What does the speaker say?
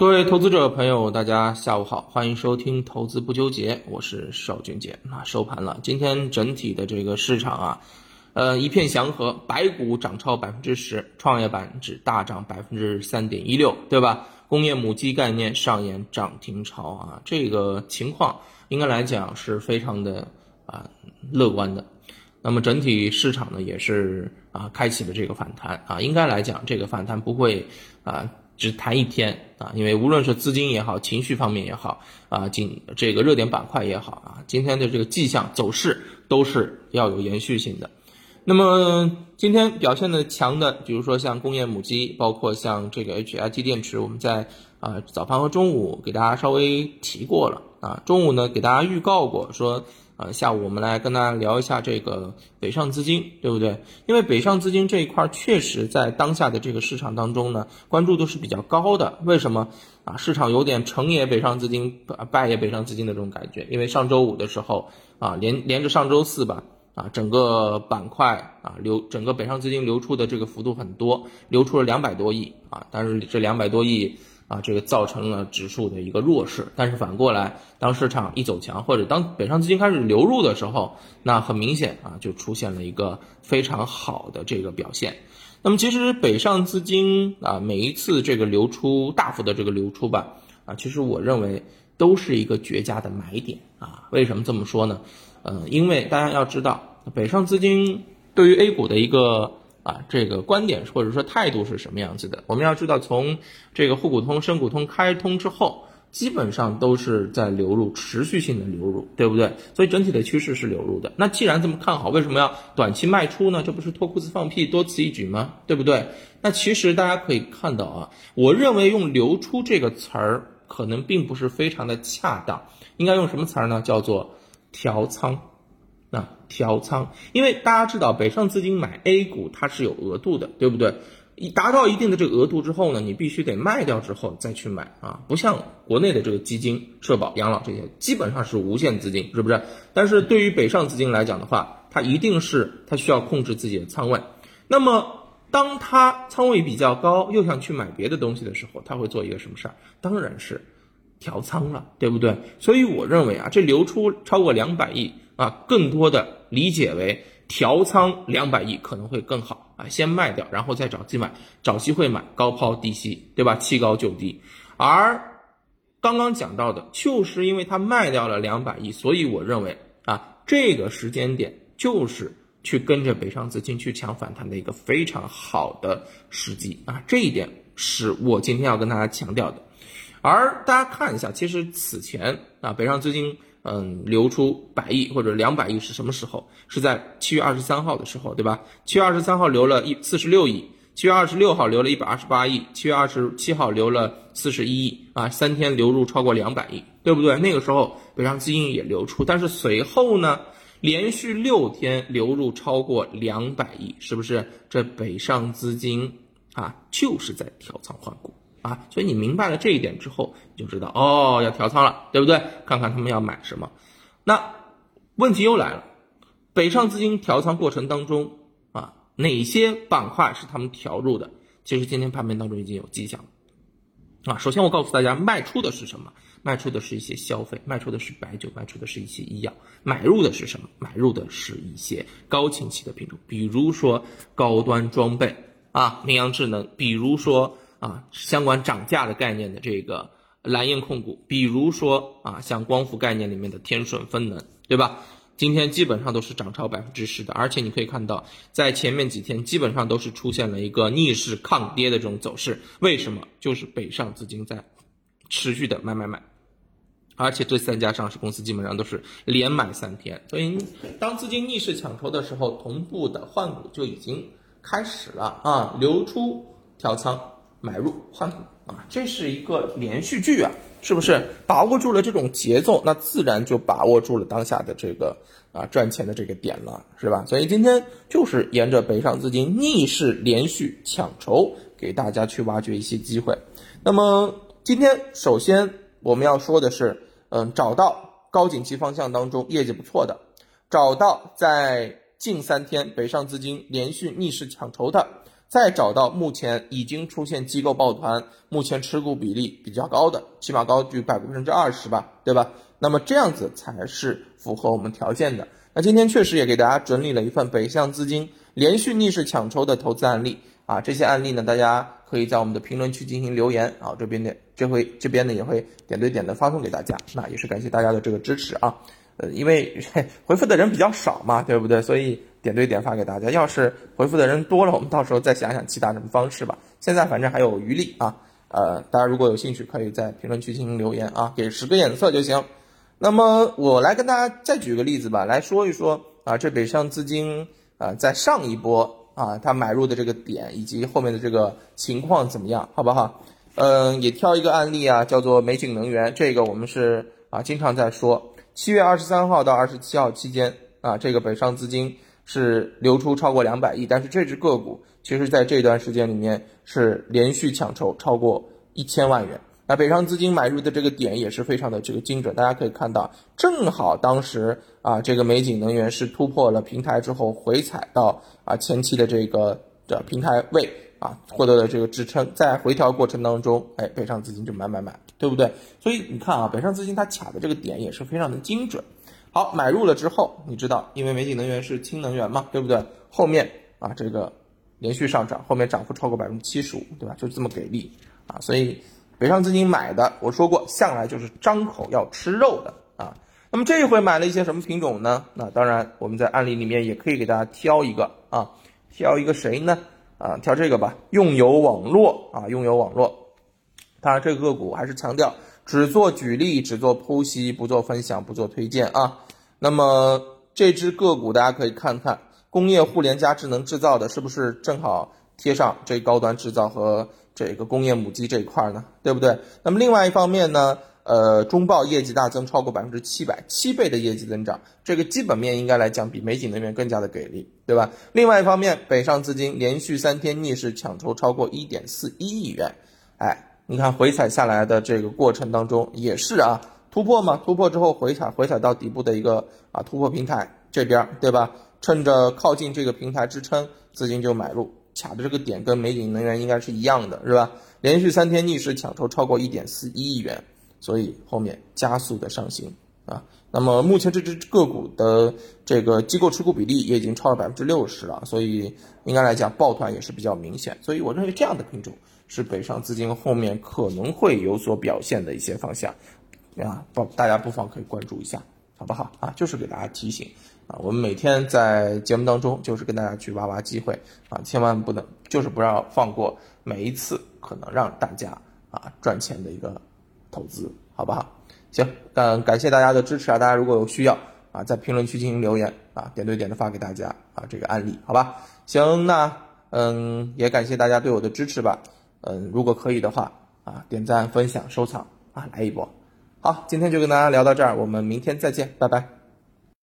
各位投资者朋友，大家下午好，欢迎收听投资不纠结，我是邵俊杰。那收盘了，今天整体的这个市场啊，呃，一片祥和，白股涨超百分之十，创业板指大涨百分之三点一六，对吧？工业母机概念上演涨停潮啊，这个情况应该来讲是非常的啊乐观的。那么整体市场呢，也是啊开启了这个反弹啊，应该来讲这个反弹不会啊。只谈一天啊，因为无论是资金也好，情绪方面也好啊，今这个热点板块也好啊，今天的这个迹象走势都是要有延续性的。那么今天表现的强的，比如说像工业母机，包括像这个 HIT 电池，我们在啊早盘和中午给大家稍微提过了啊，中午呢给大家预告过说。呃，下午我们来跟大家聊一下这个北上资金，对不对？因为北上资金这一块确实在当下的这个市场当中呢，关注度是比较高的。为什么啊？市场有点成也北上资金，败也北上资金的这种感觉。因为上周五的时候啊，连连着上周四吧，啊，整个板块啊流整个北上资金流出的这个幅度很多，流出了两百多亿啊，但是这两百多亿。啊，这个造成了指数的一个弱势，但是反过来，当市场一走强，或者当北上资金开始流入的时候，那很明显啊，就出现了一个非常好的这个表现。那么其实北上资金啊，每一次这个流出大幅的这个流出吧，啊，其实我认为都是一个绝佳的买点啊。为什么这么说呢？呃，因为大家要知道，北上资金对于 A 股的一个。啊，这个观点或者说态度是什么样子的？我们要知道，从这个沪股通、深股通开通之后，基本上都是在流入，持续性的流入，对不对？所以整体的趋势是流入的。那既然这么看好，为什么要短期卖出呢？这不是脱裤子放屁，多此一举吗？对不对？那其实大家可以看到啊，我认为用“流出”这个词儿可能并不是非常的恰当，应该用什么词儿呢？叫做调仓。那调仓，因为大家知道北上资金买 A 股它是有额度的，对不对？一达到一定的这个额度之后呢，你必须得卖掉之后再去买啊，不像国内的这个基金、社保、养老这些，基本上是无限资金，是不是？但是对于北上资金来讲的话，它一定是它需要控制自己的仓位。那么当它仓位比较高，又想去买别的东西的时候，他会做一个什么事儿？当然是调仓了，对不对？所以我认为啊，这流出超过两百亿。啊，更多的理解为调仓两百亿可能会更好啊，先卖掉，然后再找机买，找机会买，高抛低吸，对吧？弃高就低。而刚刚讲到的，就是因为它卖掉了两百亿，所以我认为啊，这个时间点就是去跟着北上资金去抢反弹的一个非常好的时机啊，这一点是我今天要跟大家强调的。而大家看一下，其实此前啊，北上资金。嗯，流出百亿或者两百亿是什么时候？是在七月二十三号的时候，对吧？七月二十三号流了一四十六亿，七月二十六号流了一百二十八亿，七月二十七号流了四十一亿啊，三天流入超过两百亿，对不对？那个时候北上资金也流出，但是随后呢，连续六天流入超过两百亿，是不是？这北上资金啊，就是在调仓换股。啊，所以你明白了这一点之后，你就知道哦，要调仓了，对不对？看看他们要买什么。那问题又来了，北上资金调仓过程当中啊，哪些板块是他们调入的？其实今天盘面当中已经有迹象了啊。首先我告诉大家，卖出的是什么？卖出的是一些消费，卖出的是白酒，卖出的是一些医药。买入的是什么？买入的是一些高景气的品种，比如说高端装备啊，明阳智能，比如说。啊，相关涨价的概念的这个蓝焰控股，比如说啊，像光伏概念里面的天顺风能，对吧？今天基本上都是涨超百分之十的，而且你可以看到，在前面几天基本上都是出现了一个逆势抗跌的这种走势。为什么？就是北上资金在持续的买买买，而且这三家上市公司基本上都是连买三天。所以，当资金逆势抢筹的时候，同步的换股就已经开始了啊，流出调仓。买入换股啊，这是一个连续剧啊，是不是把握住了这种节奏，那自然就把握住了当下的这个啊赚钱的这个点了，是吧？所以今天就是沿着北上资金逆势连续抢筹，给大家去挖掘一些机会。那么今天首先我们要说的是，嗯，找到高景气方向当中业绩不错的，找到在近三天北上资金连续逆势抢筹的。再找到目前已经出现机构抱团，目前持股比例比较高的，起码高于百分之二十吧，对吧？那么这样子才是符合我们条件的。那今天确实也给大家整理了一份北向资金连续逆势抢筹的投资案例啊，这些案例呢，大家可以在我们的评论区进行留言啊，这边的这回这边呢也会点对点的发送给大家，那也是感谢大家的这个支持啊。呃，因为 回复的人比较少嘛，对不对？所以点对点发给大家。要是回复的人多了，我们到时候再想想其他什么方式吧。现在反正还有余力啊。呃，大家如果有兴趣，可以在评论区进行留言啊，给十个颜色就行。那么我来跟大家再举个例子吧，来说一说啊，这北上资金啊，在上一波啊，它买入的这个点以及后面的这个情况怎么样，好不好？嗯，也挑一个案例啊，叫做美景能源，这个我们是啊经常在说。七月二十三号到二十七号期间啊，这个北上资金是流出超过两百亿，但是这只个股其实在这段时间里面是连续抢筹超过一千万元。那北上资金买入的这个点也是非常的这个精准，大家可以看到，正好当时啊，这个美景能源是突破了平台之后回踩到啊前期的这个的平台位啊，获得了这个支撑，在回调过程当中，哎，北上资金就买买买。对不对？所以你看啊，北上资金它卡的这个点也是非常的精准。好，买入了之后，你知道，因为美景能源是氢能源嘛，对不对？后面啊，这个连续上涨，后面涨幅超过百分之七十五，对吧？就这么给力啊！所以北上资金买的，我说过，向来就是张口要吃肉的啊。那么这一回买了一些什么品种呢？那当然，我们在案例里面也可以给大家挑一个啊，挑一个谁呢？啊，挑这个吧，用友网络啊，用友网络。当然，这个个股还是强调只做举例，只做剖析，不做分享，不做推荐啊。那么这只个股大家可以看看，工业互联加智能制造的，是不是正好贴上这高端制造和这个工业母机这一块呢？对不对？那么另外一方面呢，呃，中报业绩大增超过百分之七百，七倍的业绩增长，这个基本面应该来讲比美景能源更加的给力，对吧？另外一方面，北上资金连续三天逆势抢筹超过一点四一亿元，哎。你看回踩下来的这个过程当中也是啊，突破嘛，突破之后回踩，回踩到底部的一个啊突破平台这边，对吧？趁着靠近这个平台支撑，资金就买入，卡的这个点跟美景能源应该是一样的，是吧？连续三天逆势抢筹超过一点四一亿元，所以后面加速的上行啊。那么目前这只个股的这个机构持股比例也已经超了百分之六十了，所以应该来讲抱团也是比较明显，所以我认为这样的品种。是北上资金后面可能会有所表现的一些方向，啊，不，大家不妨可以关注一下，好不好啊？就是给大家提醒啊，我们每天在节目当中就是跟大家去挖挖机会啊，千万不能就是不要放过每一次可能让大家啊赚钱的一个投资，好不好？行，嗯，感谢大家的支持啊，大家如果有需要啊，在评论区进行留言啊，点对点的发给大家啊这个案例，好吧？行，那嗯，也感谢大家对我的支持吧。嗯，如果可以的话啊，点赞、分享、收藏啊，来一波。好，今天就跟大家聊到这儿，我们明天再见，拜拜。